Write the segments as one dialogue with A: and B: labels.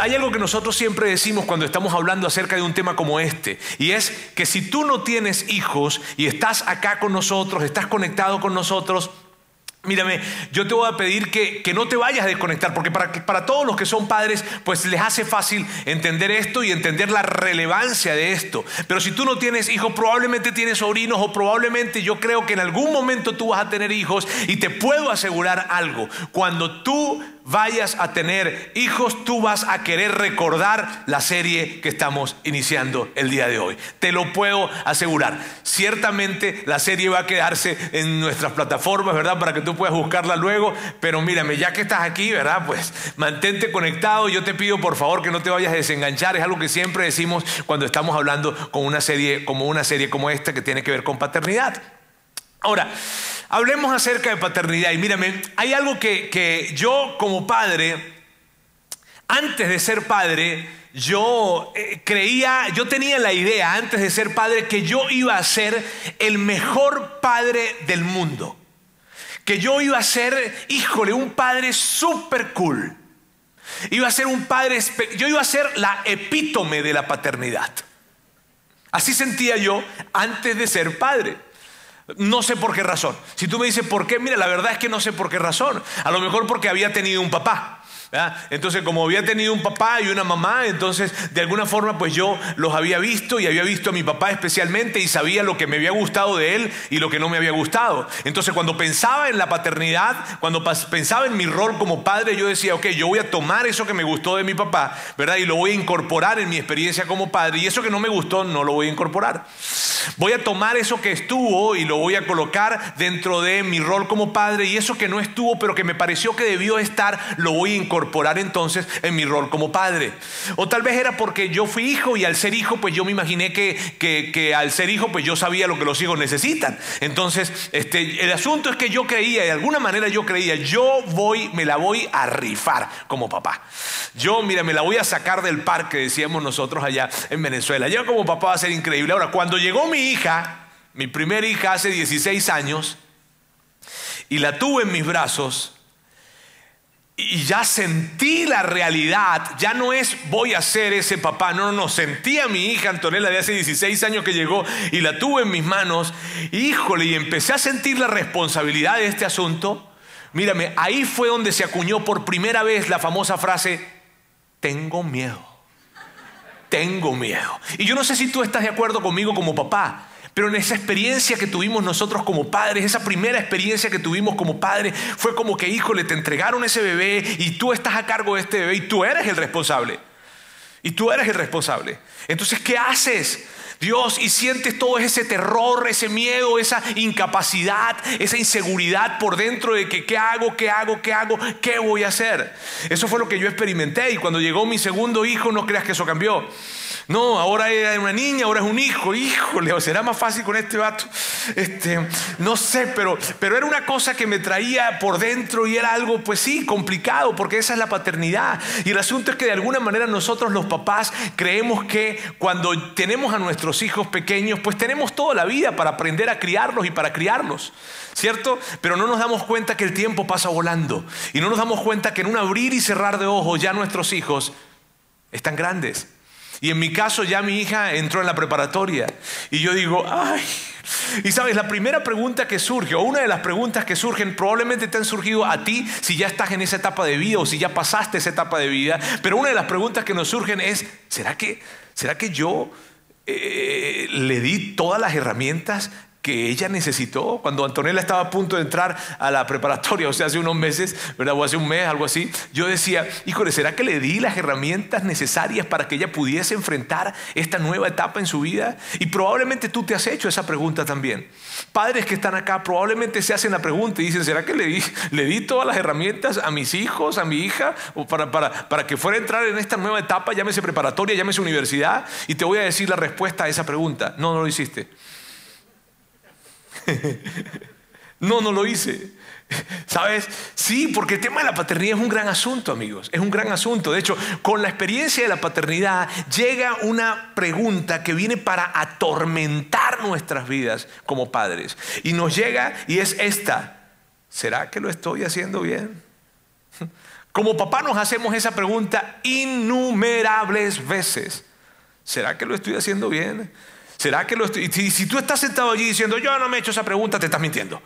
A: Hay algo que nosotros siempre decimos cuando estamos hablando acerca de un tema como este, y es que si tú no tienes hijos y estás acá con nosotros, estás conectado con nosotros, Mírame, yo te voy a pedir que, no te vayas a desconectar, porque para, para todos los que son padres, pues les hace fácil entender esto y entender la relevancia de esto. Pero si tú no tienes hijos, probablemente tienes sobrinos o probablemente yo creo que en algún momento tú vas a tener hijos y te puedo asegurar algo. Cuando tú vayas a tener hijos, tú vas a querer recordar la serie que estamos iniciando el día de hoy. Te lo puedo asegurar. Ciertamente la serie va a quedarse en nuestras plataformas, ¿verdad? Para que tú puedas buscarla luego. Pero mírame, ya que estás aquí, ¿verdad? Pues mantente conectado. Yo te pido por favor que no te vayas a desenganchar. Es algo que siempre decimos cuando estamos hablando con una serie como una serie como esta que tiene que ver con paternidad. Ahora, Hablemos acerca de paternidad y mírame, hay algo que, yo como padre, antes de ser padre, yo eh, creía, yo tenía la idea antes de ser padre que yo iba a ser el mejor padre del mundo. Que yo iba a ser, híjole, un padre súper cool. Iba a ser un padre, yo iba a ser la epítome de la paternidad. Así sentía yo antes de ser padre. No sé por qué razón. Si tú me dices por qué, mira, la verdad es que no sé por qué razón. A lo mejor porque había tenido un papá. Entonces, como había tenido un papá y una mamá, entonces de alguna forma pues yo los había visto y había visto a mi papá especialmente y sabía lo que me había gustado de él y lo que no me había gustado. Entonces, cuando pensaba en la paternidad, cuando pensaba en mi rol como padre, yo decía, ok, yo voy a tomar eso que me gustó de mi papá, ¿verdad? Y lo voy a incorporar en mi experiencia como padre y eso que no me gustó no lo voy a incorporar. Voy a tomar eso que estuvo y lo voy a colocar dentro de mi rol como padre y eso que no estuvo pero que me pareció que debió estar, lo voy a incorporar entonces en mi rol como padre. O tal vez era porque yo fui hijo y al ser hijo pues yo me imaginé que, que, al ser hijo pues yo sabía lo que los hijos necesitan. Entonces este, el asunto es que yo creía, de alguna manera yo creía, yo voy, me la voy a rifar como papá. Yo, mira, me la voy a sacar del parque, decíamos nosotros allá en Venezuela. Yo como papá va a ser increíble. Ahora, cuando llegó mi hija, mi primera hija hace 16 años, y la tuve en mis brazos, y ya sentí la realidad, ya no es voy a ser ese papá, no, no, no, sentí a mi hija Antonella de hace 16 años que llegó y la tuve en mis manos, híjole, y empecé a sentir la responsabilidad de este asunto. Mírame, ahí fue donde se acuñó por primera vez la famosa frase, tengo miedo, tengo miedo. Y yo no sé si tú estás de acuerdo conmigo como papá, pero en esa experiencia que tuvimos nosotros como padres, esa primera experiencia que tuvimos como padres, fue como que, híjole, te entregaron ese bebé y tú estás a cargo de este bebé y tú eres el responsable. Y tú eres el responsable. Entonces, ¿qué haces? Dios, y sientes todo ese terror, ese miedo, esa incapacidad, esa inseguridad por dentro de que qué hago, qué hago, qué hago, qué voy a hacer. Eso fue lo que yo experimenté y cuando llegó mi segundo hijo, no creas que eso cambió. No, ahora era una niña, ahora es un hijo. Híjole, será más fácil con este vato. Este, no sé, pero, pero era una cosa que me traía por dentro y era algo, pues sí, complicado, porque esa es la paternidad. Y el asunto es que de alguna manera nosotros los papás creemos que cuando tenemos a nuestros hijos pequeños, pues tenemos toda la vida para aprender a criarlos y para criarlos. ¿Cierto? Pero no nos damos cuenta que el tiempo pasa volando. Y no nos damos cuenta que en un abrir y cerrar de ojos ya nuestros hijos están grandes y en mi caso ya mi hija entró en la preparatoria. Y yo digo, ay. Y sabes, la primera pregunta que surge, o una de las preguntas que surgen, probablemente te han surgido a ti si ya estás en esa etapa de vida o si ya pasaste esa etapa de vida. Pero una de las preguntas que nos surgen es, ¿será que, ¿será que yo eh, le di todas las herramientas que ella necesitó cuando Antonella estaba a punto de entrar a la preparatoria, o sea, hace unos meses, ¿verdad? O hace un mes, algo así. Yo decía, híjole, ¿será que le di las herramientas necesarias para que ella pudiese enfrentar esta nueva etapa en su vida? Y probablemente tú te has hecho esa pregunta también. Padres que están acá probablemente se hacen la pregunta y dicen, ¿será que le di, le di todas las herramientas a mis hijos, a mi hija, para, para, para que fuera a entrar en esta nueva etapa, llámese preparatoria, llámese universidad? Y te voy a decir la respuesta a esa pregunta. No, no lo hiciste. No, no lo hice. ¿Sabes? Sí, porque el tema de la paternidad es un gran asunto, amigos. Es un gran asunto. De hecho, con la experiencia de la paternidad llega una pregunta que viene para atormentar nuestras vidas como padres. Y nos llega y es esta. ¿Será que lo estoy haciendo bien? Como papá nos hacemos esa pregunta innumerables veces. ¿Será que lo estoy haciendo bien? ¿Será que lo estoy? Si, si tú estás sentado allí diciendo, yo no me he hecho esa pregunta, te estás mintiendo.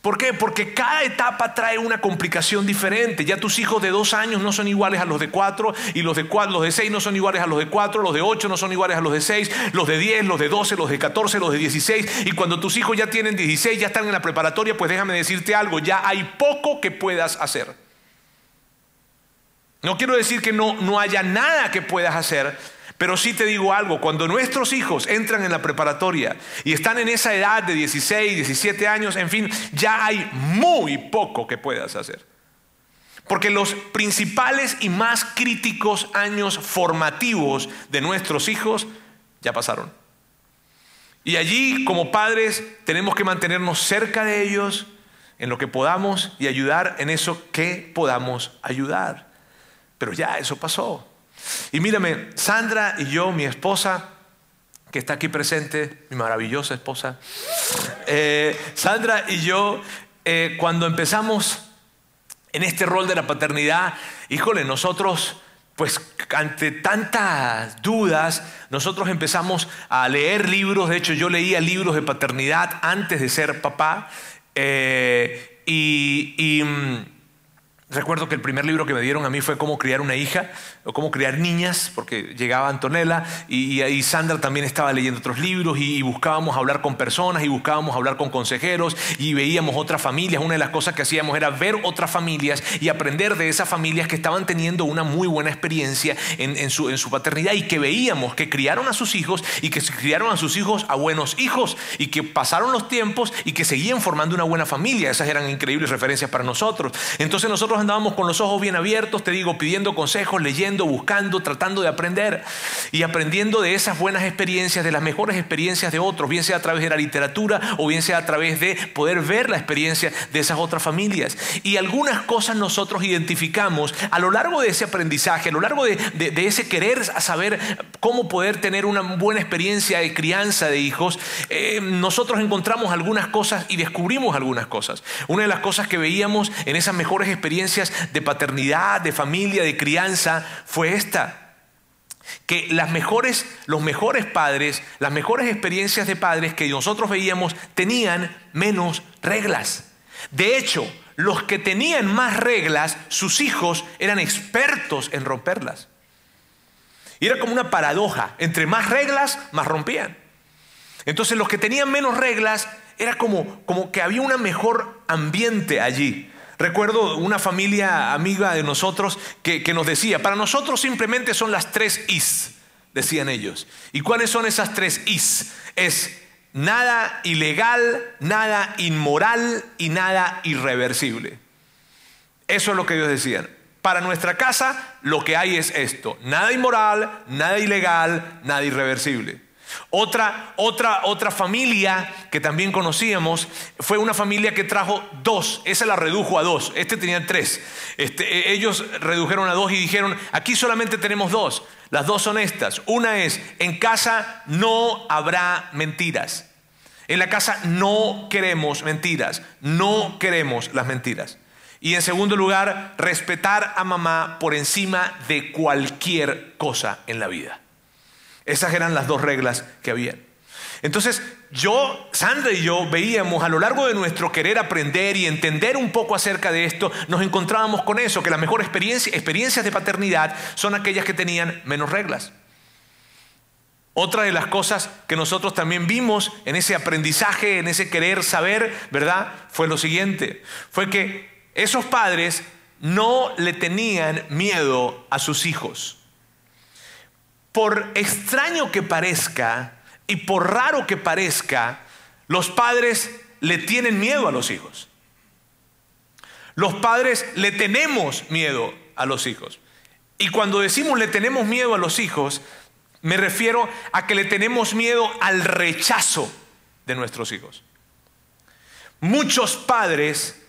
A: ¿Por qué? Porque cada etapa trae una complicación diferente. Ya tus hijos de dos años no son iguales a los de cuatro, y los de cuatro, los de seis no son iguales a los de cuatro, los de ocho no son iguales a los de seis, los de diez, los de doce, los de catorce, los de dieciséis. Y cuando tus hijos ya tienen dieciséis, ya están en la preparatoria, pues déjame decirte algo, ya hay poco que puedas hacer. No quiero decir que no, no haya nada que puedas hacer, pero sí te digo algo, cuando nuestros hijos entran en la preparatoria y están en esa edad de 16, 17 años, en fin, ya hay muy poco que puedas hacer. Porque los principales y más críticos años formativos de nuestros hijos ya pasaron. Y allí como padres tenemos que mantenernos cerca de ellos en lo que podamos y ayudar en eso que podamos ayudar. Pero ya eso pasó. Y mírame, Sandra y yo, mi esposa, que está aquí presente, mi maravillosa esposa, eh, Sandra y yo, eh, cuando empezamos en este rol de la paternidad, híjole, nosotros, pues ante tantas dudas, nosotros empezamos a leer libros, de hecho yo leía libros de paternidad antes de ser papá, eh, y mm, Recuerdo que el primer libro que me dieron a mí fue Cómo criar una hija o Cómo criar niñas, porque llegaba Antonella y, y, Sandra también estaba leyendo otros libros y, buscábamos hablar con personas y buscábamos hablar con consejeros y veíamos otras familias. Una de las cosas que hacíamos era ver otras familias y aprender de esas familias que estaban teniendo una muy buena experiencia en, su, en su paternidad y que veíamos que criaron a sus hijos y que criaron a sus hijos a buenos hijos y que pasaron los tiempos y que seguían formando una buena familia. Esas eran increíbles referencias para nosotros. Entonces nosotros andábamos con los ojos bien abiertos, te digo, pidiendo consejos, leyendo, buscando, tratando de aprender y aprendiendo de esas buenas experiencias, de las mejores experiencias de otros, bien sea a través de la literatura o bien sea a través de poder ver la experiencia de esas otras familias. Y algunas cosas nosotros identificamos a lo largo de ese aprendizaje, a lo largo de, ese querer saber cómo poder tener una buena experiencia de crianza de hijos, eh, nosotros encontramos algunas cosas y descubrimos algunas cosas. Una de las cosas que veíamos en esas mejores experiencias de paternidad, de familia, de crianza, fue esta. Que las mejores, los mejores padres, las mejores experiencias de padres que nosotros veíamos tenían menos reglas. De hecho, los que tenían más reglas, sus hijos eran expertos en romperlas. Y era como una paradoja. Entre más reglas, más rompían. Entonces los que tenían menos reglas, era como, como que había un mejor ambiente allí. Recuerdo una familia amiga de nosotros que, nos decía, para nosotros simplemente son las tres is, decían ellos. ¿Y cuáles son esas tres is? Es nada ilegal, nada inmoral y nada irreversible. Eso es lo que ellos decían. Para nuestra casa lo que hay es esto, nada inmoral, nada ilegal, nada irreversible. Otra, otra, otra familia que también conocíamos fue una familia que trajo dos, esa la redujo a dos, este tenía tres. Este, e, ellos redujeron a dos y dijeron, aquí solamente tenemos dos, las dos son estas. Una es, en casa no habrá mentiras. En la casa no queremos mentiras, no queremos las mentiras. Y en segundo lugar, respetar a mamá por encima de cualquier cosa en la vida. Esas eran las dos reglas que había. Entonces, yo, Sandra y yo veíamos a lo largo de nuestro querer aprender y entender un poco acerca de esto, nos encontrábamos con eso, que las mejores experiencias de paternidad son aquellas que tenían menos reglas. Otra de las cosas que nosotros también vimos en ese aprendizaje, en ese querer saber, ¿verdad? Fue lo siguiente, fue que esos padres no le tenían miedo a sus hijos por extraño que parezca y por raro que parezca, los padres le tienen miedo a los hijos. Los padres le tenemos miedo a los hijos. Y cuando decimos le tenemos miedo a los hijos, me refiero a que le tenemos miedo al rechazo de nuestros hijos. Muchos padres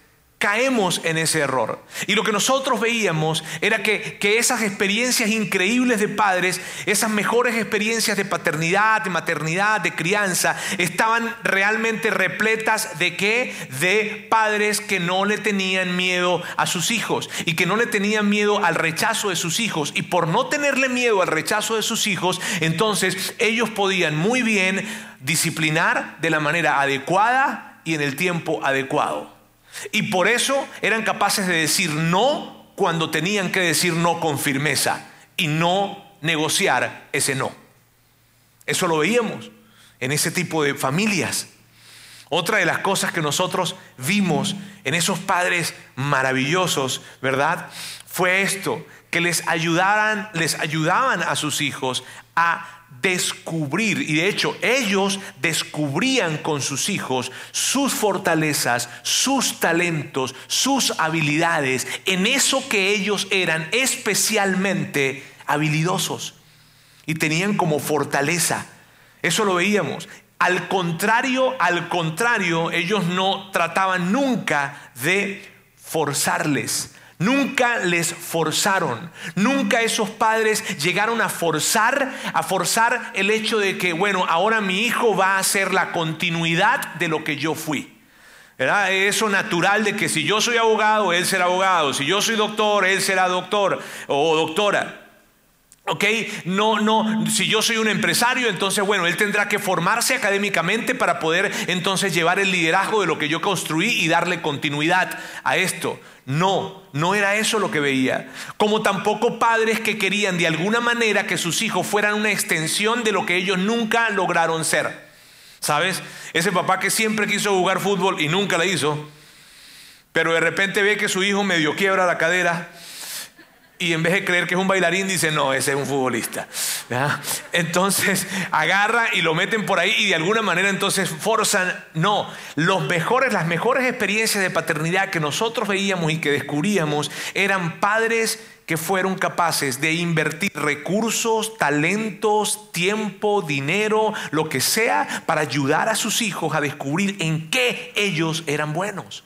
A: caemos en ese error. Y lo que nosotros veíamos era que, que, esas experiencias increíbles de padres, esas mejores experiencias de paternidad, de maternidad, de crianza, estaban realmente repletas de qué? De padres que no le tenían miedo a sus hijos y que no le tenían miedo al rechazo de sus hijos. Y por no tenerle miedo al rechazo de sus hijos, entonces ellos podían muy bien disciplinar de la manera adecuada y en el tiempo adecuado. Y por eso eran capaces de decir no cuando tenían que decir no con firmeza y no negociar ese no. Eso lo veíamos en ese tipo de familias. Otra de las cosas que nosotros vimos en esos padres maravillosos, ¿verdad? Fue esto, que les ayudaran, les ayudaban a sus hijos a descubrir, y de hecho ellos descubrían con sus hijos sus fortalezas, sus talentos, sus habilidades, en eso que ellos eran especialmente habilidosos y tenían como fortaleza. Eso lo veíamos. Al contrario, al contrario, ellos no trataban nunca de forzarles Nunca les forzaron, nunca esos padres llegaron a forzar, a forzar el hecho de que, bueno, ahora mi hijo va a ser la continuidad de lo que yo fui. ¿verdad? Eso natural de que si yo soy abogado, él será abogado, si yo soy doctor, él será doctor o doctora. ¿Ok? No, no, si yo soy un empresario, entonces, bueno, él tendrá que formarse académicamente para poder entonces llevar el liderazgo de lo que yo construí y darle continuidad a esto. No, no era eso lo que veía. Como tampoco padres que querían de alguna manera que sus hijos fueran una extensión de lo que ellos nunca lograron ser. ¿Sabes? Ese papá que siempre quiso jugar fútbol y nunca la hizo, pero de repente ve que su hijo medio quiebra la cadera y en vez de creer que es un bailarín, dice, no, ese es un futbolista. Entonces agarra y lo meten por ahí y de alguna manera entonces forzan. No, los mejores, las mejores experiencias de paternidad que nosotros veíamos y que descubríamos eran padres que fueron capaces de invertir recursos, talentos, tiempo, dinero, lo que sea, para ayudar a sus hijos a descubrir en qué ellos eran buenos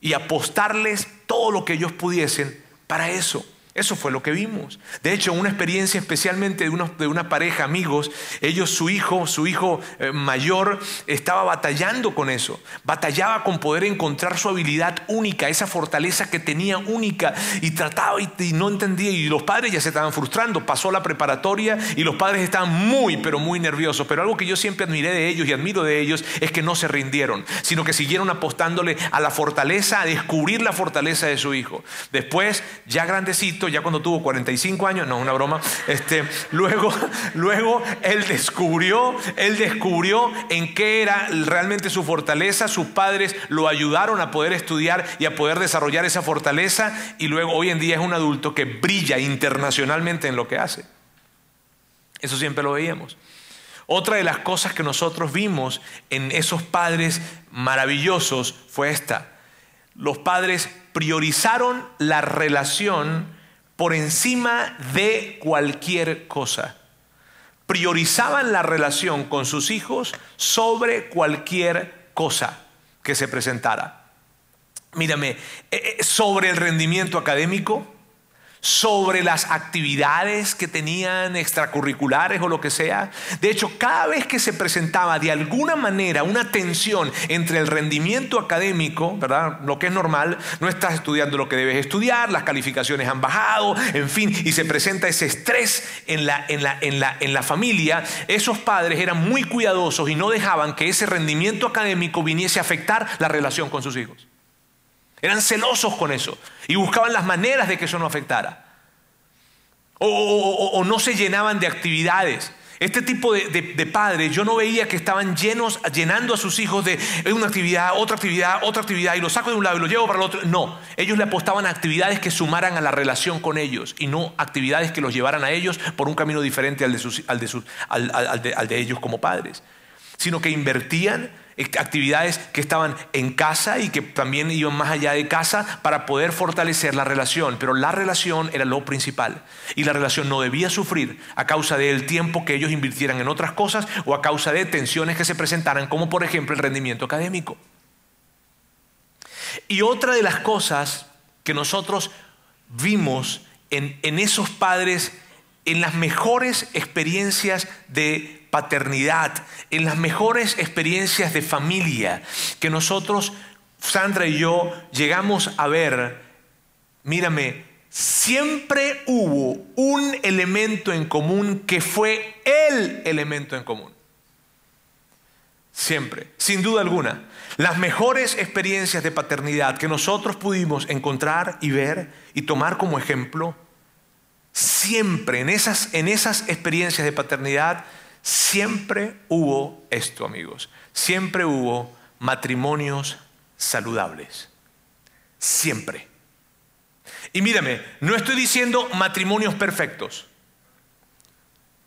A: y apostarles todo lo que ellos pudiesen para eso. Eso fue lo que vimos. De hecho, una experiencia especialmente de, de una pareja, amigos, ellos, su hijo, su hijo eh, mayor, estaba batallando con eso. Batallaba con poder encontrar su habilidad única, esa fortaleza que tenía única, y trataba y, y no entendía. Y los padres ya se estaban frustrando. Pasó la preparatoria y los padres estaban muy, pero muy nerviosos. Pero algo que yo siempre admiré de ellos y admiro de ellos es que no se rindieron, sino que siguieron apostándole a la fortaleza, a descubrir la fortaleza de su hijo. Después, ya grandecito, ya cuando tuvo 45 años, no, una broma, este, luego, luego él descubrió, él descubrió en qué era realmente su fortaleza, sus padres lo ayudaron a poder estudiar y a poder desarrollar esa fortaleza y luego hoy en día es un adulto que brilla internacionalmente en lo que hace. Eso siempre lo veíamos. Otra de las cosas que nosotros vimos en esos padres maravillosos fue esta. Los padres priorizaron la relación por encima de cualquier cosa. Priorizaban la relación con sus hijos sobre cualquier cosa que se presentara. Mírame, eh, eh, sobre el rendimiento académico, sobre las actividades que tenían extracurriculares o lo que sea. De hecho, cada vez que se presentaba de alguna manera una tensión entre el rendimiento académico, ¿verdad? Lo que es normal, no estás estudiando lo que debes estudiar, las calificaciones han bajado, en fin, y se presenta ese estrés en la, en la, en la, en la familia, esos padres eran muy cuidadosos y no dejaban que ese rendimiento académico viniese a afectar la relación con sus hijos. Eran celosos con eso y buscaban las maneras de que eso no afectara. O, no se llenaban de actividades. Este tipo de, padres, yo no veía que estaban llenos, llenando a sus hijos de una actividad, otra actividad, otra actividad, y lo saco de un lado y lo llevo para el otro. No, ellos le apostaban a actividades que sumaran a la relación con ellos y no actividades que los llevaran a ellos por un camino diferente al de, sus, al de, al de ellos como padres, sino que invertían actividades que estaban en casa y que también iban más allá de casa para poder fortalecer la relación. Pero la relación era lo principal y la relación no debía sufrir a causa del tiempo que ellos invirtieran en otras cosas o a causa de tensiones que se presentaran, como por ejemplo el rendimiento académico. Y otra de las cosas que nosotros vimos en, en esos padres, en las mejores experiencias de paternidad, en las mejores experiencias de familia que nosotros, Sandra y yo, llegamos a ver, mírame, siempre hubo un elemento en común que fue el elemento en común. Siempre, sin duda alguna. Las mejores experiencias de paternidad que nosotros pudimos encontrar y ver y tomar como ejemplo, siempre en esas, en esas experiencias de paternidad, siempre hubo esto, amigos. Siempre hubo matrimonios saludables. Siempre. Y mírame, no estoy diciendo matrimonios perfectos.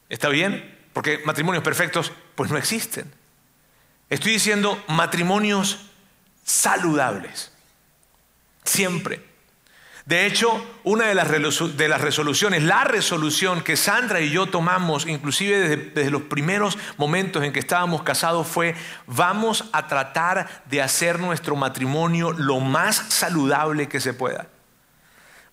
A: ¿Está bien? Porque matrimonios perfectos pues no existen. Estoy diciendo matrimonios saludables. Siempre. De hecho, una de las, resoluciones, la resolución que Sandra y yo tomamos, inclusive desde, desde, los primeros momentos en que estábamos casados, fue, vamos a tratar de hacer nuestro matrimonio lo más saludable que se pueda.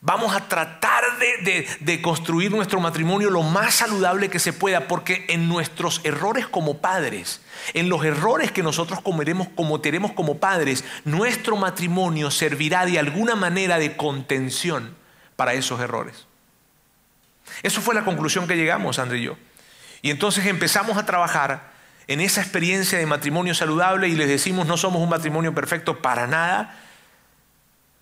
A: Vamos a tratar de, construir nuestro matrimonio lo más saludable que se pueda, porque en nuestros errores como padres, en los errores que nosotros comeremos, cometeremos como padres, nuestro matrimonio servirá de alguna manera de contención para esos errores. Eso fue la conclusión que llegamos, André y yo. Y entonces empezamos a trabajar en esa experiencia de matrimonio saludable y les decimos no somos un matrimonio perfecto para nada,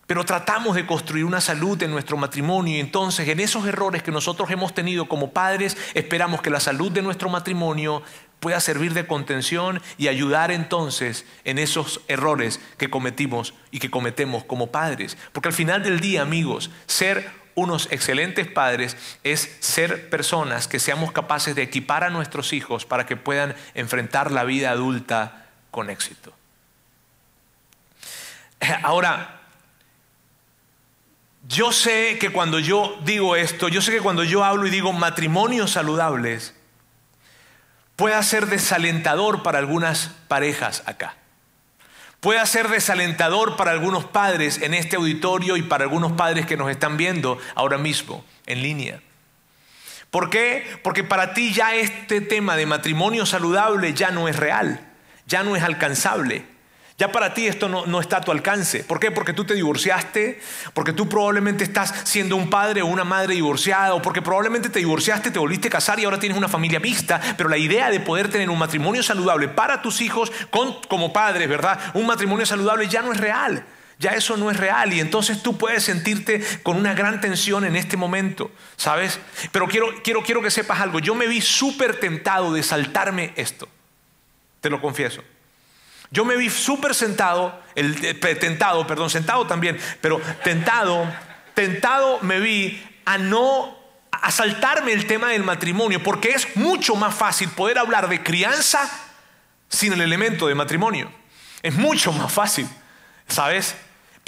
A: pero tratamos de construir una salud en nuestro matrimonio y entonces en esos errores que nosotros hemos tenido como padres, esperamos que la salud de nuestro matrimonio pueda servir de contención y ayudar entonces en esos errores que cometimos y que cometemos como padres. Porque al final del día, amigos, ser unos excelentes padres es ser personas que seamos capaces de equipar a nuestros hijos para que puedan enfrentar la vida adulta con éxito. Ahora, yo sé que cuando yo digo esto, yo sé que cuando yo hablo y digo matrimonios saludables, puede ser desalentador para algunas parejas acá. Puede ser desalentador para algunos padres en este auditorio y para algunos padres que nos están viendo ahora mismo en línea. ¿Por qué? Porque para ti ya este tema de matrimonio saludable ya no es real, ya no es alcanzable. Ya para ti esto no, está a tu alcance. ¿Por qué? Porque tú te divorciaste, porque tú probablemente estás siendo un padre o una madre divorciada, o porque probablemente te divorciaste, te volviste a casar y ahora tienes una familia mixta. Pero la idea de poder tener un matrimonio saludable para tus hijos como padres, ¿verdad? Un matrimonio saludable ya no es real. Ya eso no es real y entonces tú puedes sentirte con una gran tensión en este momento, ¿sabes? Pero quiero, quiero, quiero que sepas algo. Yo me vi súper tentado de saltarme esto. Te lo confieso. Yo me vi súper sentado, el, eh, tentado, perdón, sentado también, pero tentado, tentado me vi a no a saltarme el tema del matrimonio, porque es mucho más fácil poder hablar de crianza sin el elemento de matrimonio. Es mucho más fácil, ¿sabes?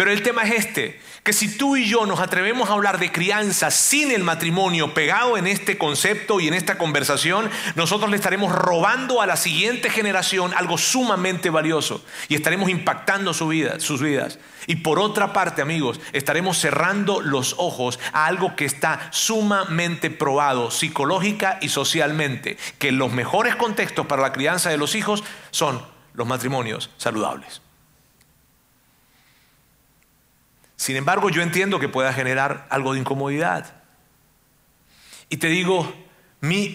A: Pero el tema es este, que si tú y yo nos atrevemos a hablar de crianza sin el matrimonio pegado en este concepto y en esta conversación, nosotros le estaremos robando a la siguiente generación algo sumamente valioso y estaremos impactando su vida, sus vidas. Y por otra parte, amigos, estaremos cerrando los ojos a algo que está sumamente probado psicológica y socialmente, que los mejores contextos para la crianza de los hijos son los matrimonios saludables. Sin embargo, yo entiendo que pueda generar algo de incomodidad. Y te digo, mi,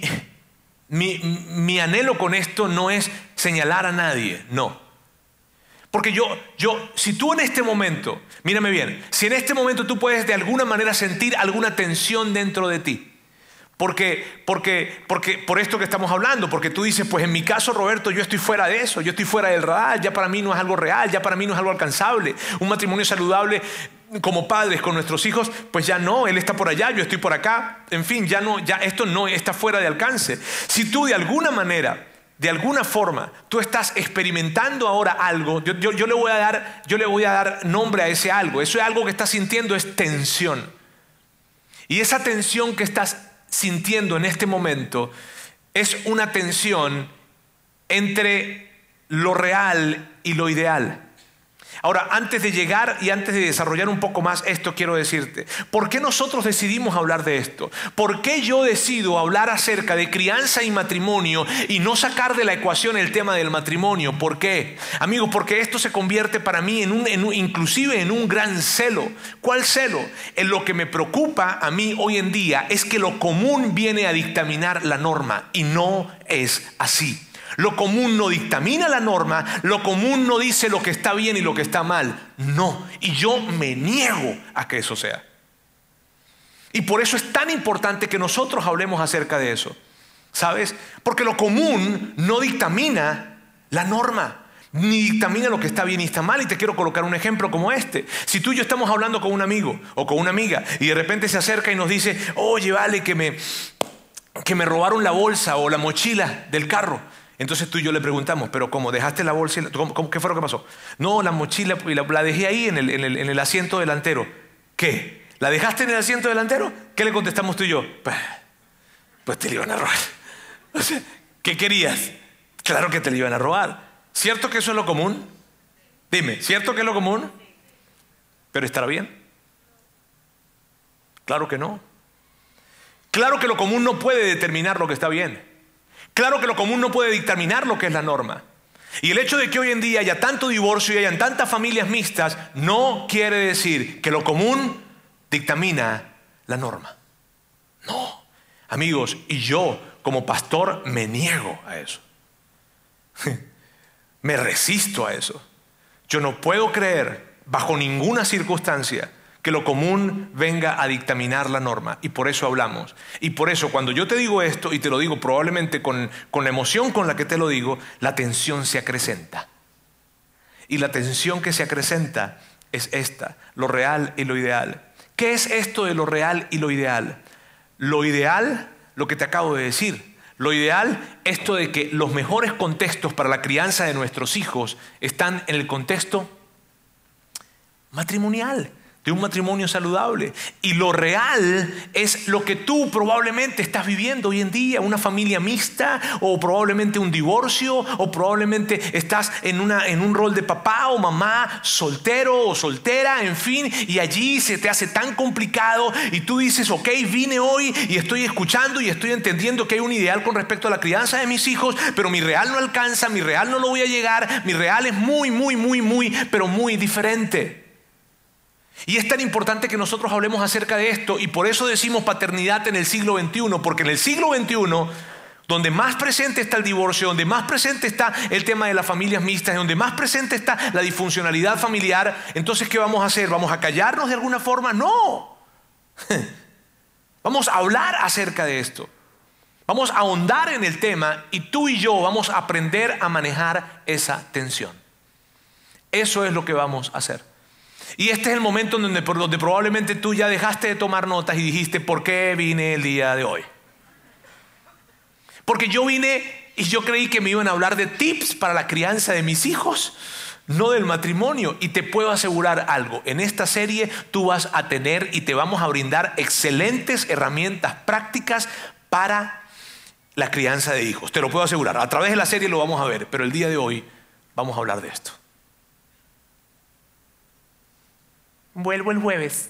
A: mi, anhelo con esto no es señalar a nadie, no. Porque yo, yo, si tú en este momento, mírame bien, si en este momento tú puedes de alguna manera sentir alguna tensión dentro de ti, porque, porque, porque, por esto que estamos hablando, porque tú dices, pues en mi caso, Roberto, yo estoy fuera de eso, yo estoy fuera del radar, ya para mí no es algo real, ya para mí no es algo alcanzable. Un matrimonio saludable como padres con nuestros hijos, pues ya no, él está por allá, yo estoy por acá, en fin, ya no, ya esto no está fuera de alcance. Si tú de alguna manera, de alguna forma, tú estás experimentando ahora algo, yo, yo le voy a dar, yo le voy a dar nombre a ese algo. Eso es algo que estás sintiendo es tensión. Y esa tensión que estás sintiendo en este momento es una tensión entre lo real y lo ideal. Ahora, antes de llegar y antes de desarrollar un poco más esto, quiero decirte, ¿por qué nosotros decidimos hablar de esto? ¿Por qué yo decido hablar acerca de crianza y matrimonio y no sacar de la ecuación el tema del matrimonio? ¿Por qué? Amigos, porque esto se convierte para mí en un, inclusive en un gran celo. ¿Cuál celo? En lo que me preocupa a mí hoy en día es que lo común viene a dictaminar la norma y no es así. Lo común no dictamina la norma, lo común no dice lo que está bien y lo que está mal. No, y yo me niego a que eso sea. Y por eso es tan importante que nosotros hablemos acerca de eso. ¿Sabes? Porque lo común no dictamina la norma, ni dictamina lo que está bien y está mal. Y te quiero colocar un ejemplo como este. Si tú y yo estamos hablando con un amigo o con una amiga y de repente se acerca y nos dice, oye, vale, que me, que me robaron la bolsa o la mochila del carro. Entonces tú y yo le preguntamos, pero ¿cómo? ¿Dejaste la bolsa? ¿Qué fue lo que pasó? No, la mochila la, la dejé ahí en el, asiento delantero. ¿Qué? ¿La dejaste en el asiento delantero? ¿Qué le contestamos tú y yo? Pues, pues te la iban a robar. O sea, ¿qué querías? Claro que te la iban a robar. ¿Cierto que eso es lo común? Dime, ¿cierto que es lo común? ¿Pero estará bien? Claro que no. Claro que lo común no puede determinar lo que está bien. Claro que lo común no puede dictaminar lo que es la norma. Y el hecho de que hoy en día haya tanto divorcio y hayan tantas familias mixtas no quiere decir que lo común dictamina la norma. No, amigos, y yo como pastor me niego a eso. me resisto a eso. Yo no puedo creer bajo ninguna circunstancia que lo común venga a dictaminar la norma. Y por eso hablamos. Y por eso cuando yo te digo esto, y te lo digo probablemente con, con la emoción con la que te lo digo, la tensión se acrecenta. Y la tensión que se acrecenta es esta, lo real y lo ideal. ¿Qué es esto de lo real y lo ideal? Lo ideal, lo que te acabo de decir. Lo ideal, esto de que los mejores contextos para la crianza de nuestros hijos están en el contexto matrimonial de un matrimonio saludable. Y lo real es lo que tú probablemente estás viviendo hoy en día, una familia mixta o probablemente un divorcio o probablemente estás en, una, en un rol de papá o mamá, soltero o soltera, en fin, y allí se te hace tan complicado y tú dices, ok, vine hoy y estoy escuchando y estoy entendiendo que hay un ideal con respecto a la crianza de mis hijos, pero mi real no alcanza, mi real no lo voy a llegar, mi real es muy, muy, muy, muy, pero muy diferente. Y es tan importante que nosotros hablemos acerca de esto y por eso decimos paternidad en el siglo XXI, porque en el siglo XXI, donde más presente está el divorcio, donde más presente está el tema de las familias mixtas, donde más presente está la disfuncionalidad familiar, entonces ¿qué vamos a hacer? ¿Vamos a callarnos de alguna forma? No. Vamos a hablar acerca de esto. Vamos a ahondar en el tema y tú y yo vamos a aprender a manejar esa tensión. Eso es lo que vamos a hacer. Y este es el momento donde, donde probablemente tú ya dejaste de tomar notas y dijiste, ¿por qué vine el día de hoy? Porque yo vine y yo creí que me iban a hablar de tips para la crianza de mis hijos, no del matrimonio. Y te puedo asegurar algo, en esta serie tú vas a tener y te vamos a brindar excelentes herramientas prácticas para la crianza de hijos. Te lo puedo asegurar. A través de la serie lo vamos a ver, pero el día de hoy vamos a hablar de esto. Vuelvo el jueves.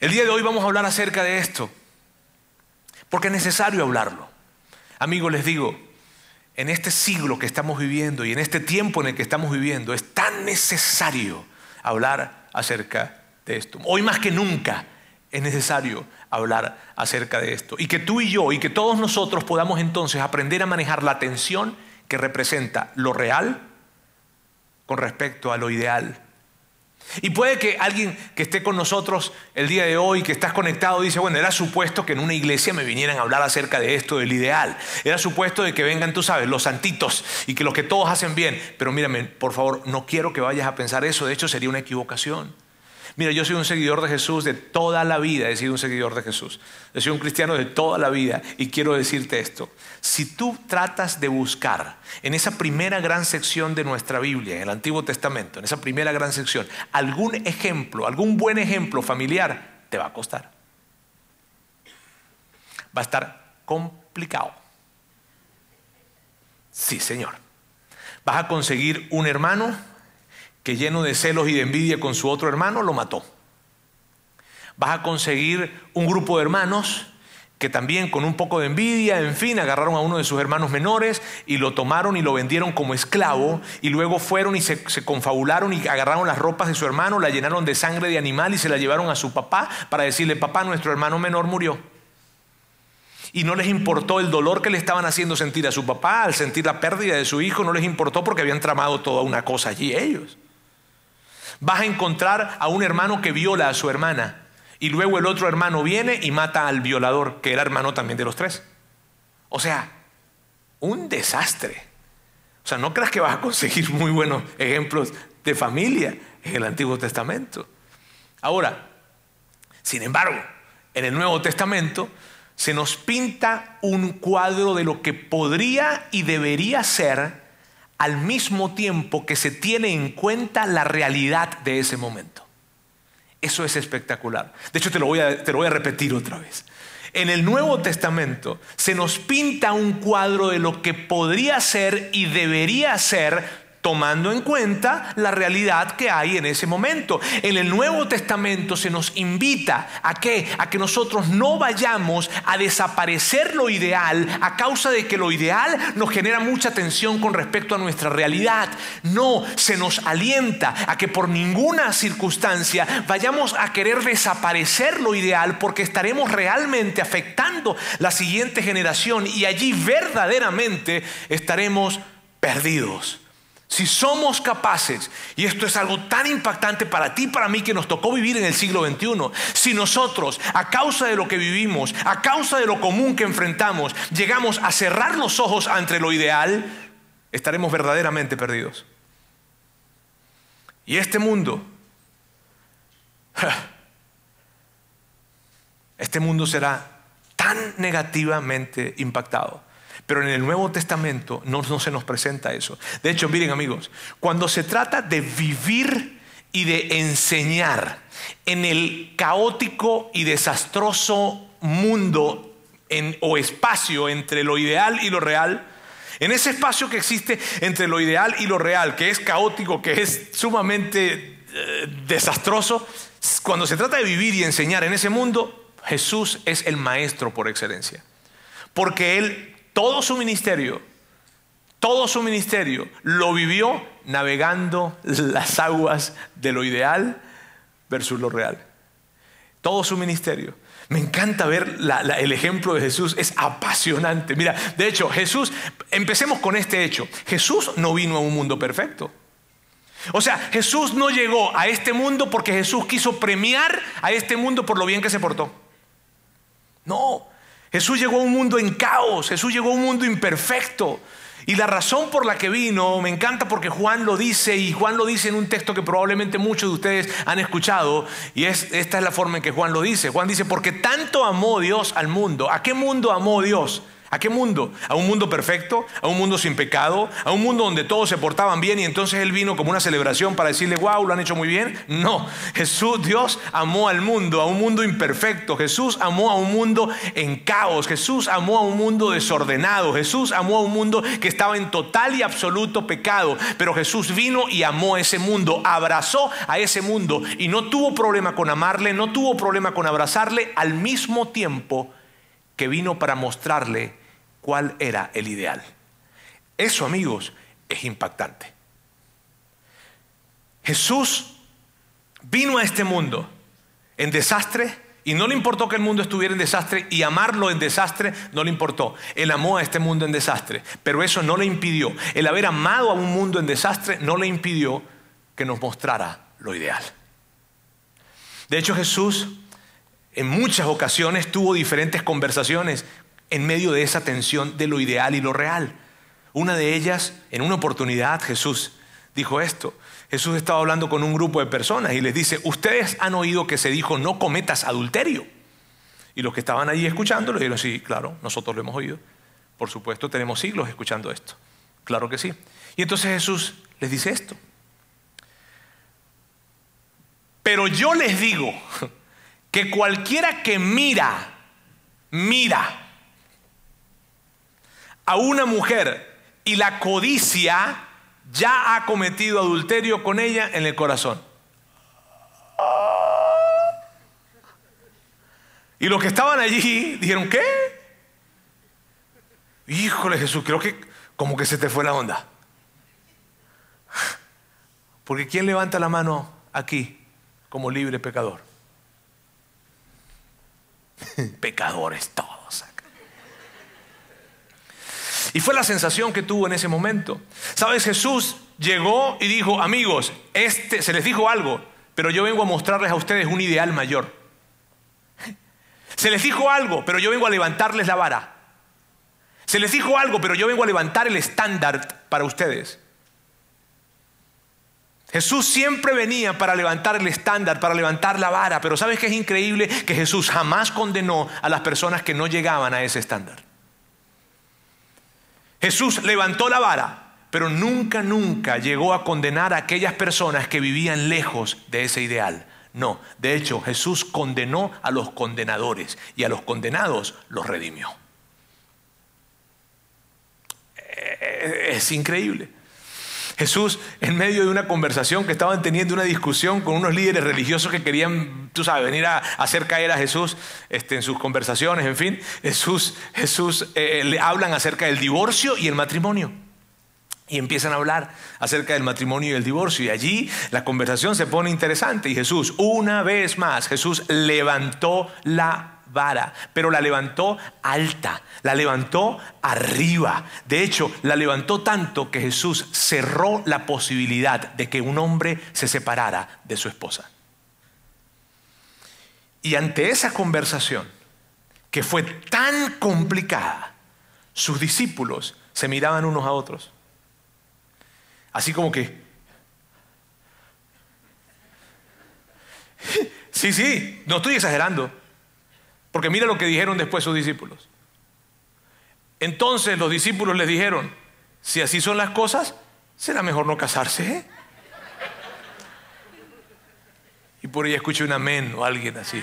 A: El día de hoy vamos a hablar acerca de esto, porque es necesario hablarlo. Amigos, les digo, en este siglo que estamos viviendo y en este tiempo en el que estamos viviendo, es tan necesario hablar acerca de esto. Hoy más que nunca es necesario hablar acerca de esto. Y que tú y yo y que todos nosotros podamos entonces aprender a manejar la tensión que representa lo real con respecto a lo ideal. Y puede que alguien que esté con nosotros el día de hoy, que estás conectado, dice, bueno, era supuesto que en una iglesia me vinieran a hablar acerca de esto, del ideal. Era supuesto de que vengan, tú sabes, los santitos y que los que todos hacen bien. Pero mírame, por favor, no quiero que vayas a pensar eso. De hecho, sería una equivocación. Mira, yo soy un seguidor de Jesús de toda la vida, he sido un seguidor de Jesús. He sido un cristiano de toda la vida y quiero decirte esto. Si tú tratas de buscar en esa primera gran sección de nuestra Biblia, en el Antiguo Testamento, en esa primera gran sección, algún ejemplo, algún buen ejemplo familiar, te va a costar. Va a estar complicado. Sí, Señor. Vas a conseguir un hermano que lleno de celos y de envidia con su otro hermano lo mató. Vas a conseguir un grupo de hermanos que también con un poco de envidia, en fin, agarraron a uno de sus hermanos menores y lo tomaron y lo vendieron como esclavo y luego fueron y se, confabularon y agarraron las ropas de su hermano, la llenaron de sangre de animal y se la llevaron a su papá para decirle, papá, nuestro hermano menor murió. Y no les importó el dolor que le estaban haciendo sentir a su papá al sentir la pérdida de su hijo, no les importó porque habían tramado toda una cosa allí ellos. Vas a encontrar a un hermano que viola a su hermana y luego el otro hermano viene y mata al violador, que era hermano también de los tres. O sea, un desastre. O sea, no creas que vas a conseguir muy buenos ejemplos de familia en el Antiguo Testamento. Ahora, sin embargo, en el Nuevo Testamento se nos pinta un cuadro de lo que podría y debería ser al mismo tiempo que se tiene en cuenta la realidad de ese momento. Eso es espectacular. De hecho, te lo voy a, te lo voy a repetir otra vez. En el Nuevo Testamento se nos pinta un cuadro de lo que podría ser y debería ser tomando en cuenta la realidad que hay en ese momento. En el Nuevo Testamento se nos invita a que a que nosotros no vayamos a desaparecer lo ideal a causa de que lo ideal nos genera mucha tensión con respecto a nuestra realidad. No, se nos alienta a que por ninguna circunstancia vayamos a querer desaparecer lo ideal porque estaremos realmente afectando la siguiente generación y allí verdaderamente estaremos perdidos. Si somos capaces, y esto es algo tan impactante para ti y para mí que nos tocó vivir en el siglo XXI, si nosotros, a causa de lo que vivimos, a causa de lo común que enfrentamos, llegamos a cerrar los ojos ante lo ideal, estaremos verdaderamente perdidos. Y este mundo, este mundo será tan negativamente impactado pero en el Nuevo Testamento no, se nos presenta eso. De hecho, miren amigos, cuando se trata de vivir y de enseñar en el caótico y desastroso mundo o espacio entre lo ideal y lo real, en ese espacio que existe entre lo ideal y lo real, que es caótico, que es sumamente eh, desastroso, cuando se trata de vivir y enseñar en ese mundo, Jesús es el maestro por excelencia. Porque Él todo su ministerio, todo su ministerio lo vivió navegando las aguas de lo ideal versus lo real. Todo su ministerio. Me encanta ver el ejemplo de Jesús, es apasionante. Mira, de hecho, Jesús, empecemos con este hecho. Jesús no vino a un mundo perfecto. O sea, Jesús no llegó a este mundo porque Jesús quiso premiar a este mundo por lo bien que se portó. No, Jesús llegó a un mundo en caos, Jesús llegó a un mundo imperfecto. Y la razón por la que vino, me encanta porque Juan lo dice, y Juan lo dice en un texto que probablemente muchos de ustedes han escuchado, y es, esta es la forma en que Juan lo dice. Juan dice, porque tanto amó Dios al mundo. ¿A qué mundo amó Dios? ¿A qué mundo? ¿A un mundo perfecto? ¿A un mundo sin pecado? ¿A un mundo donde todos se portaban bien y entonces Él vino como una celebración para decirle, wow, lo han hecho muy bien? No, Jesús, Dios amó al mundo, a un mundo imperfecto. Jesús amó a un mundo en caos. Jesús amó a un mundo desordenado. Jesús amó a un mundo que estaba en total y absoluto pecado. Pero Jesús vino y amó a ese mundo, abrazó a ese mundo y no tuvo problema con amarle, no tuvo problema con abrazarle al mismo tiempo que vino para mostrarle cuál era el ideal. Eso, amigos, es impactante. Jesús vino a este mundo en desastre y no le importó que el mundo estuviera en desastre y amarlo en desastre no le importó. Él amó a este mundo en desastre, pero eso no le impidió. El haber amado a un mundo en desastre no le impidió que nos mostrara lo ideal. De hecho, Jesús en muchas ocasiones tuvo diferentes conversaciones en medio de esa tensión de lo ideal y lo real. Una de ellas, en una oportunidad, Jesús dijo esto. Jesús estaba hablando con un grupo de personas y les dice, ustedes han oído que se dijo, no cometas adulterio. Y los que estaban allí escuchando le dijeron, sí, claro, nosotros lo hemos oído. Por supuesto, tenemos siglos escuchando esto. Claro que sí. Y entonces Jesús les dice esto. Pero yo les digo que cualquiera que mira, mira a una mujer y la codicia ya ha cometido adulterio con ella en el corazón. Y los que estaban allí dijeron, ¿qué? Híjole Jesús, creo que como que se te fue la onda. Porque ¿quién levanta la mano aquí como libre pecador? Pecadores todos. Y fue la sensación que tuvo en ese momento. ¿Sabes? Jesús llegó y dijo, amigos, este, se les dijo algo, pero yo vengo a mostrarles a ustedes un ideal mayor. Se les dijo algo, pero yo vengo a levantarles la vara. Se les dijo algo, pero yo vengo a levantar el estándar para ustedes. Jesús siempre venía para levantar el estándar, para levantar la vara, pero ¿sabes qué es increíble? Que Jesús jamás condenó a las personas que no llegaban a ese estándar. Jesús levantó la vara, pero nunca, nunca llegó a condenar a aquellas personas que vivían lejos de ese ideal. No, de hecho Jesús condenó a los condenadores y a los condenados los redimió. Eh, es increíble. Jesús, en medio de una conversación que estaban teniendo, una discusión con unos líderes religiosos que querían, tú sabes, venir a hacer caer a Jesús este, en sus conversaciones, en fin, Jesús, Jesús eh, le hablan acerca del divorcio y el matrimonio. Y empiezan a hablar acerca del matrimonio y el divorcio. Y allí la conversación se pone interesante. Y Jesús, una vez más, Jesús levantó la vara, pero la levantó alta, la levantó arriba. De hecho, la levantó tanto que Jesús cerró la posibilidad de que un hombre se separara de su esposa. Y ante esa conversación, que fue tan complicada, sus discípulos se miraban unos a otros. Así como que, sí, sí, no estoy exagerando. Porque mira lo que dijeron después sus discípulos. Entonces los discípulos les dijeron, si así son las cosas, será mejor no casarse. ¿eh? Y por ahí escuché un amén o alguien así.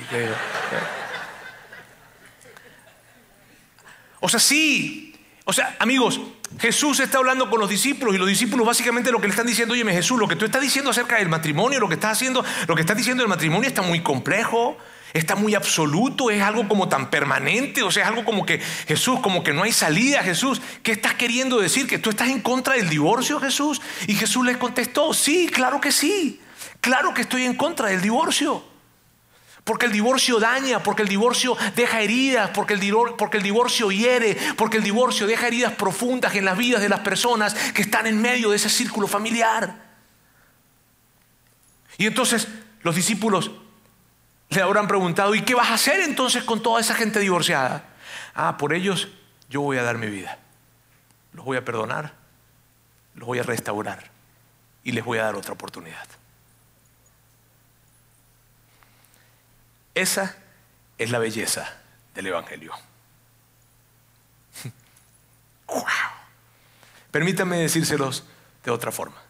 A: O sea, sí. O sea, amigos, Jesús está hablando con los discípulos y los discípulos básicamente lo que le están diciendo, oye Jesús, lo que tú estás diciendo acerca del matrimonio, lo que estás haciendo, lo que estás diciendo del matrimonio está muy complejo, está muy absoluto, es algo como tan permanente, o sea, es algo como que Jesús, como que no hay salida, Jesús. ¿Qué estás queriendo decir? ¿Que tú estás en contra del divorcio, Jesús? Y Jesús les contestó, sí, claro que sí, claro que estoy en contra del divorcio. Porque el divorcio daña, porque el divorcio deja heridas, porque el, porque el divorcio hiere, porque el divorcio deja heridas profundas en las vidas de las personas que están en medio de ese círculo familiar. Y entonces los discípulos le habrán preguntado, ¿y qué vas a hacer entonces con toda esa gente divorciada? Ah, por ellos yo voy a dar mi vida. Los voy a perdonar, los voy a restaurar y les voy a dar otra oportunidad. Esa es la belleza del Evangelio. wow. Permítanme decírselos de otra forma.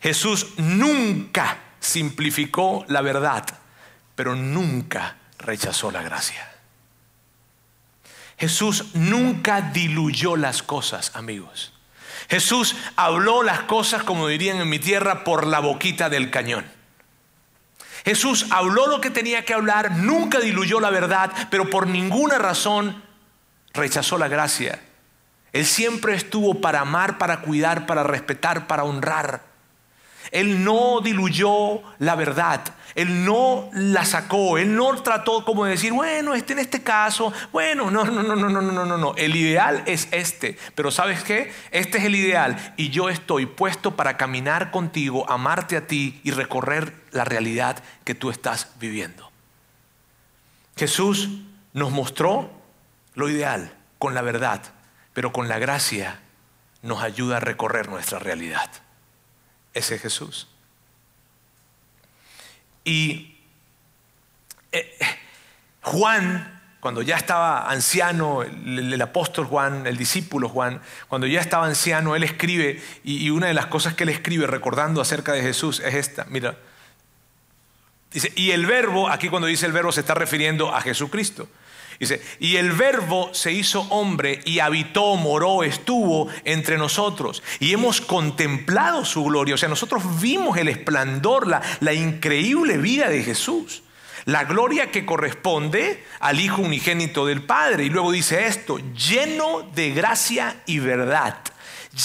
A: Jesús nunca simplificó la verdad, pero nunca rechazó la gracia. Jesús nunca diluyó las cosas, amigos. Jesús habló las cosas, como dirían en mi tierra, por la boquita del cañón. Jesús habló lo que tenía que hablar, nunca diluyó la verdad, pero por ninguna razón rechazó la gracia. Él siempre estuvo para amar, para cuidar, para respetar, para honrar. Él no diluyó la verdad, Él no la sacó, Él no trató como de decir, bueno, este en este caso, bueno, no, no, no, no, no, no, no, no, el ideal es este, pero ¿sabes qué? Este es el ideal y yo estoy puesto para caminar contigo, amarte a ti y recorrer la realidad que tú estás viviendo. Jesús nos mostró lo ideal con la verdad, pero con la gracia nos ayuda a recorrer nuestra realidad. Ese es Jesús. Y eh, Juan, cuando ya estaba anciano, el, apóstol Juan, el discípulo Juan, cuando ya estaba anciano, él escribe, y, y, una de las cosas que él escribe recordando acerca de Jesús es esta, mira, dice, y el verbo, aquí cuando dice el verbo se está refiriendo a Jesucristo. Dice, y el verbo se hizo hombre y habitó, moró, estuvo entre nosotros. Y hemos contemplado su gloria. O sea, nosotros vimos el esplendor, la, la increíble vida de Jesús. La gloria que corresponde al Hijo unigénito del Padre. Y luego dice esto, lleno de gracia y verdad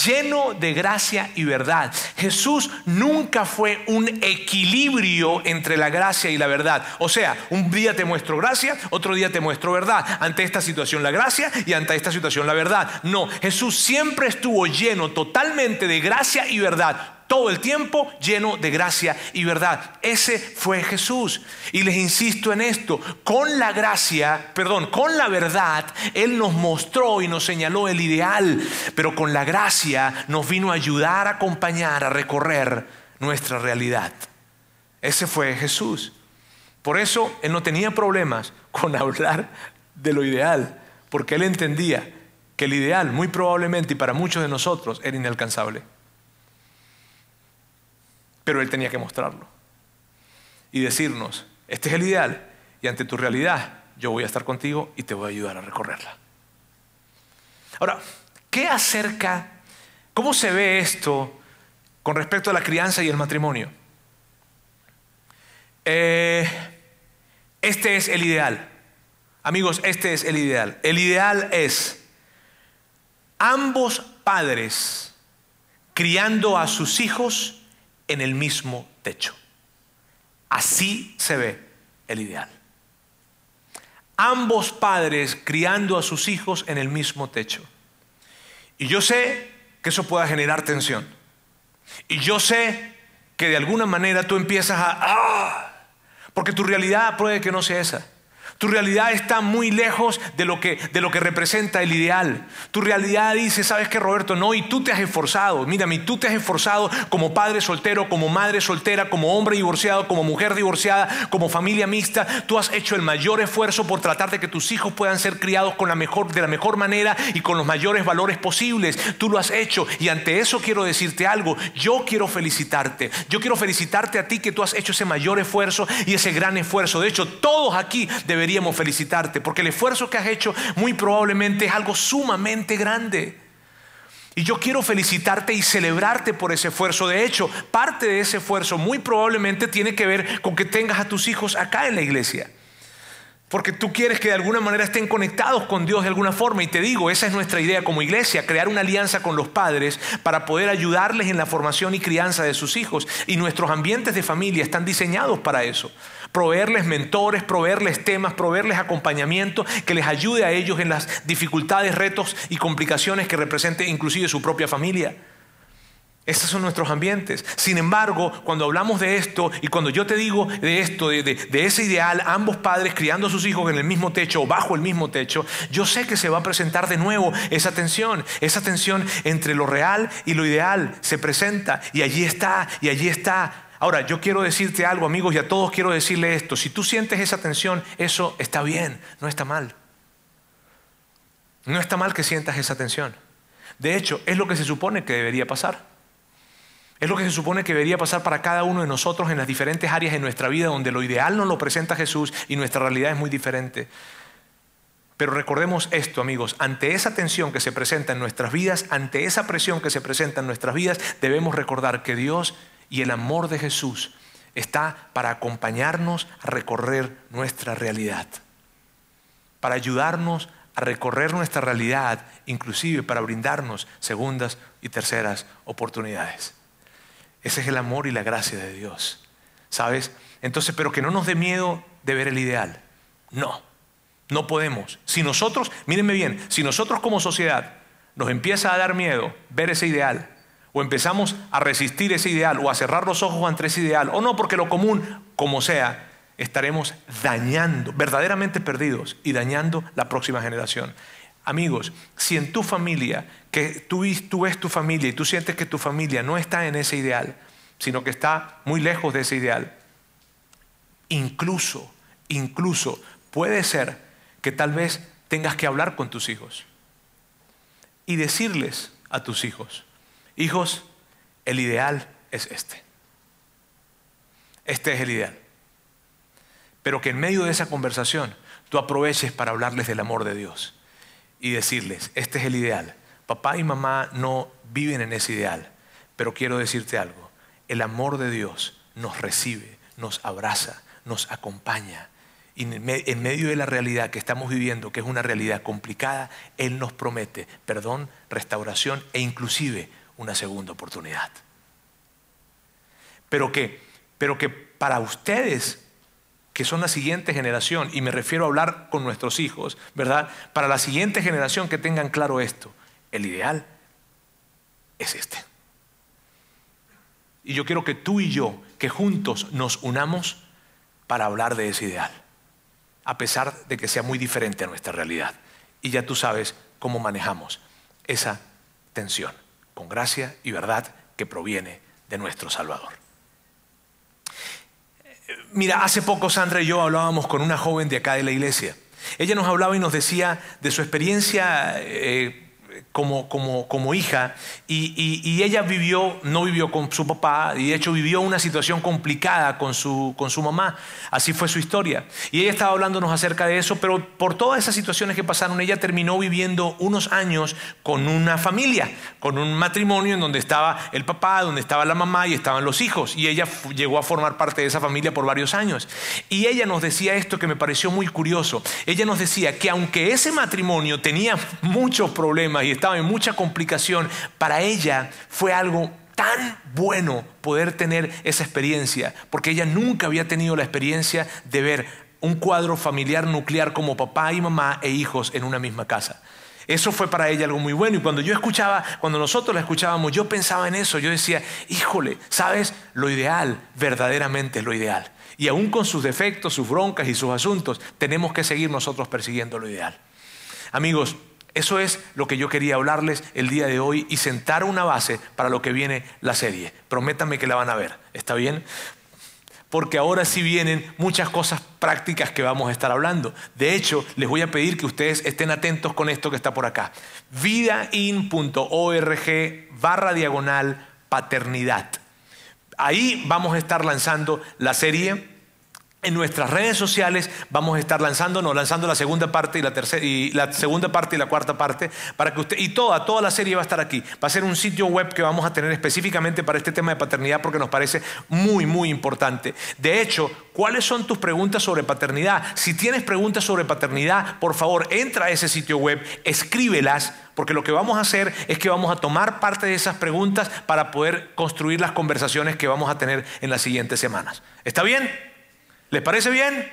A: lleno de gracia y verdad. Jesús nunca fue un equilibrio entre la gracia y la verdad. O sea, un día te muestro gracia, otro día te muestro verdad. Ante esta situación la gracia y ante esta situación la verdad. No, Jesús siempre estuvo lleno totalmente de gracia y verdad todo el tiempo lleno de gracia y verdad. Ese fue Jesús. Y les insisto en esto, con la gracia, perdón, con la verdad, Él nos mostró y nos señaló el ideal, pero con la gracia nos vino a ayudar, a acompañar, a recorrer nuestra realidad. Ese fue Jesús. Por eso Él no tenía problemas con hablar de lo ideal, porque Él entendía que el ideal, muy probablemente y para muchos de nosotros, era inalcanzable pero Él tenía que mostrarlo y decirnos, este es el ideal y ante tu realidad yo voy a estar contigo y te voy a ayudar a recorrerla. Ahora, ¿qué acerca, cómo se ve esto con respecto a la crianza y el matrimonio? Eh, este es el ideal. Amigos, este es el ideal. El ideal es ambos padres criando a sus hijos en el mismo techo. Así se ve el ideal. Ambos padres criando a sus hijos en el mismo techo. Y yo sé que eso pueda generar tensión. Y yo sé que de alguna manera tú empiezas a... ¡ah! Porque tu realidad puede que no sea esa. Tu realidad está muy lejos de lo, que, de lo que representa el ideal. Tu realidad dice, ¿sabes qué, Roberto? No, y tú te has esforzado. Mírame, tú te has esforzado como padre soltero, como madre soltera, como hombre divorciado, como mujer divorciada, como familia mixta. Tú has hecho el mayor esfuerzo por tratar de que tus hijos puedan ser criados con la mejor, de la mejor manera y con los mayores valores posibles. Tú lo has hecho. Y ante eso quiero decirte algo. Yo quiero felicitarte. Yo quiero felicitarte a ti que tú has hecho ese mayor esfuerzo y ese gran esfuerzo. De hecho, todos aquí deberíamos deberíamos felicitarte, porque el esfuerzo que has hecho muy probablemente es algo sumamente grande. Y yo quiero felicitarte y celebrarte por ese esfuerzo. De hecho, parte de ese esfuerzo muy probablemente tiene que ver con que tengas a tus hijos acá en la iglesia. Porque tú quieres que de alguna manera estén conectados con Dios de alguna forma. Y te digo, esa es nuestra idea como iglesia, crear una alianza con los padres para poder ayudarles en la formación y crianza de sus hijos. Y nuestros ambientes de familia están diseñados para eso. Proveerles mentores, proveerles temas, proveerles acompañamiento que les ayude a ellos en las dificultades, retos y complicaciones que represente inclusive su propia familia. Esos son nuestros ambientes. Sin embargo, cuando hablamos de esto y cuando yo te digo de esto, de, ese ideal, ambos padres criando a sus hijos en el mismo techo o bajo el mismo techo, yo sé que se va a presentar de nuevo esa tensión, esa tensión entre lo real y lo ideal se presenta y allí está, y allí está. Ahora, yo quiero decirte algo, amigos, y a todos quiero decirle esto. Si tú sientes esa tensión, eso está bien, no está mal. No está mal que sientas esa tensión. De hecho, es lo que se supone que debería pasar. Es lo que se supone que debería pasar para cada uno de nosotros en las diferentes áreas de nuestra vida donde lo ideal nos lo presenta Jesús y nuestra realidad es muy diferente. Pero recordemos esto, amigos, ante esa tensión que se presenta en nuestras vidas, ante esa presión que se presenta en nuestras vidas, debemos recordar que Dios y el amor de Jesús está para acompañarnos a recorrer nuestra realidad, para ayudarnos a recorrer nuestra realidad, inclusive para brindarnos segundas y terceras oportunidades. Ese es el amor y la gracia de Dios. ¿Sabes? Entonces, pero que no nos dé miedo de ver el ideal. No, no podemos. Si nosotros, mírenme bien, si nosotros como sociedad nos empieza a dar miedo ver ese ideal, o empezamos a resistir ese ideal, o a cerrar los ojos ante ese ideal, o no, porque lo común, como sea, estaremos dañando, verdaderamente perdidos y dañando la próxima generación. Amigos, si en tu familia, que tú, ves tu familia y tú sientes que tu familia no está en ese ideal, sino que está muy lejos de ese ideal, incluso, incluso puede ser que tal vez tengas que hablar con tus hijos y decirles a tus hijos, hijos, el ideal es este. Este es el ideal. Pero que en medio de esa conversación tú aproveches para hablarles del amor de Dios y decirles, este es el ideal. Papá y mamá no viven en ese ideal, pero quiero decirte algo, el amor de Dios nos recibe, nos abraza, nos acompaña. Y en medio de la realidad que estamos viviendo, que es una realidad complicada, Él nos promete perdón, restauración e inclusive una segunda oportunidad. Pero que, pero que para ustedes que son la siguiente generación, y me refiero a hablar con nuestros hijos, ¿verdad? Para la siguiente generación que tengan claro esto, el ideal es este. Y yo quiero que tú y yo, que juntos nos unamos para hablar de ese ideal, a pesar de que sea muy diferente a nuestra realidad. Y ya tú sabes cómo manejamos esa tensión, con gracia y verdad que proviene de nuestro Salvador. Mira, hace poco Sandra y yo hablábamos con una joven de acá de la iglesia. Ella nos hablaba y nos decía de su experiencia eh, como, como, como hija y, y, ella vivió, no vivió con su papá y de hecho vivió una situación complicada con su, con su mamá. Así fue su historia. Y ella estaba hablándonos acerca de eso, pero por todas esas situaciones que pasaron, ella terminó viviendo unos años con una familia, con un matrimonio en donde estaba el papá, donde estaba la mamá y estaban los hijos. Y ella llegó a formar parte de esa familia por varios años. Y ella nos decía esto que me pareció muy curioso. Ella nos decía que aunque ese matrimonio tenía muchos problemas y estaba en mucha complicación, para ella fue algo tan bueno poder tener esa experiencia, porque ella nunca había tenido la experiencia de ver un cuadro familiar nuclear como papá y mamá e hijos en una misma casa. Eso fue para ella algo muy bueno. Y cuando yo escuchaba, cuando nosotros la escuchábamos, yo pensaba en eso. Yo decía, híjole, ¿sabes? Lo ideal, verdaderamente es lo ideal. Y aún con sus defectos, sus broncas y sus asuntos, tenemos que seguir nosotros persiguiendo lo ideal. Amigos, eso es lo que yo quería hablarles el día de hoy y sentar una base para lo que viene la serie. Prométanme que la van a ver, ¿está bien? Porque ahora sí vienen muchas cosas prácticas que vamos a estar hablando. De hecho, les voy a pedir que ustedes estén atentos con esto que está por acá. vidain.org barra diagonal paternidad. Ahí vamos a estar lanzando la serie en nuestras redes sociales vamos a estar lanzándonos, lanzando la segunda parte y la tercera y la segunda parte y la cuarta parte para que usted y toda toda la serie va a estar aquí. Va a ser un sitio web que vamos a tener específicamente para este tema de paternidad porque nos parece muy muy importante. De hecho, ¿cuáles son tus preguntas sobre paternidad? Si tienes preguntas sobre paternidad, por favor, entra a ese sitio web, escríbelas porque lo que vamos a hacer es que vamos a tomar parte de esas preguntas para poder construir las conversaciones que vamos a tener en las siguientes semanas. ¿Está bien? ¿Les parece bien?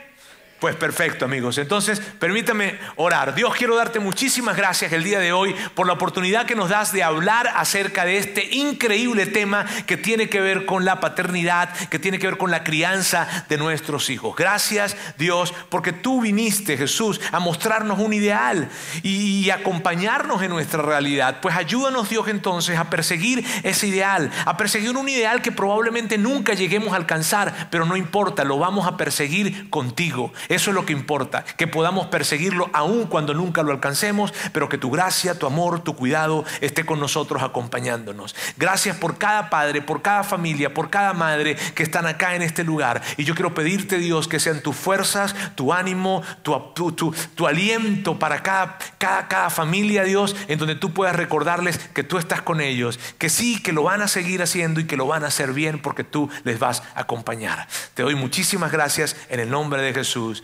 A: Pues perfecto, amigos. Entonces, permítame orar. Dios, quiero darte muchísimas gracias el día de hoy por la oportunidad que nos das de hablar acerca de este increíble tema que tiene que ver con la paternidad, que tiene que ver con la crianza de nuestros hijos. Gracias, Dios, porque tú viniste, Jesús, a mostrarnos un ideal y, acompañarnos en nuestra realidad. Pues ayúdanos, Dios, entonces a perseguir ese ideal, a perseguir un ideal que probablemente nunca lleguemos a alcanzar, pero no importa, lo vamos a perseguir contigo. Eso es lo que importa, que podamos perseguirlo aún cuando nunca lo alcancemos, pero que tu gracia, tu amor, tu cuidado esté con nosotros acompañándonos. Gracias por cada padre, por cada familia, por cada madre que están acá en este lugar. Y yo quiero pedirte, Dios, que sean tus fuerzas, tu ánimo, tu, tu, aliento para cada, cada, cada familia, Dios, en donde tú puedas recordarles que tú estás con ellos, que sí, que lo van a seguir haciendo y que lo van a hacer bien porque tú les vas a acompañar. Te doy muchísimas gracias en el nombre de Jesús.